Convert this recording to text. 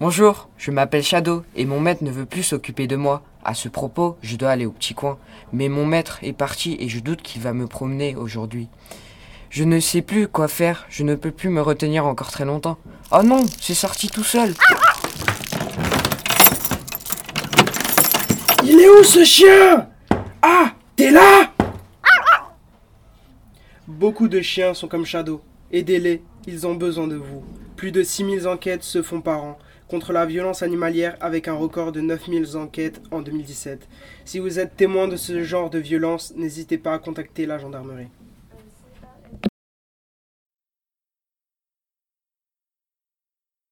Bonjour, je m'appelle Shadow et mon maître ne veut plus s'occuper de moi. À ce propos, je dois aller au petit coin. Mais mon maître est parti et je doute qu'il va me promener aujourd'hui. Je ne sais plus quoi faire, je ne peux plus me retenir encore très longtemps. Oh non, c'est sorti tout seul. Il est où ce chien? Ah, t'es là? Beaucoup de chiens sont comme Shadow. Aidez-les, ils ont besoin de vous. Plus de 6000 enquêtes se font par an contre la violence animalière avec un record de 9000 enquêtes en 2017. Si vous êtes témoin de ce genre de violence, n'hésitez pas à contacter la gendarmerie.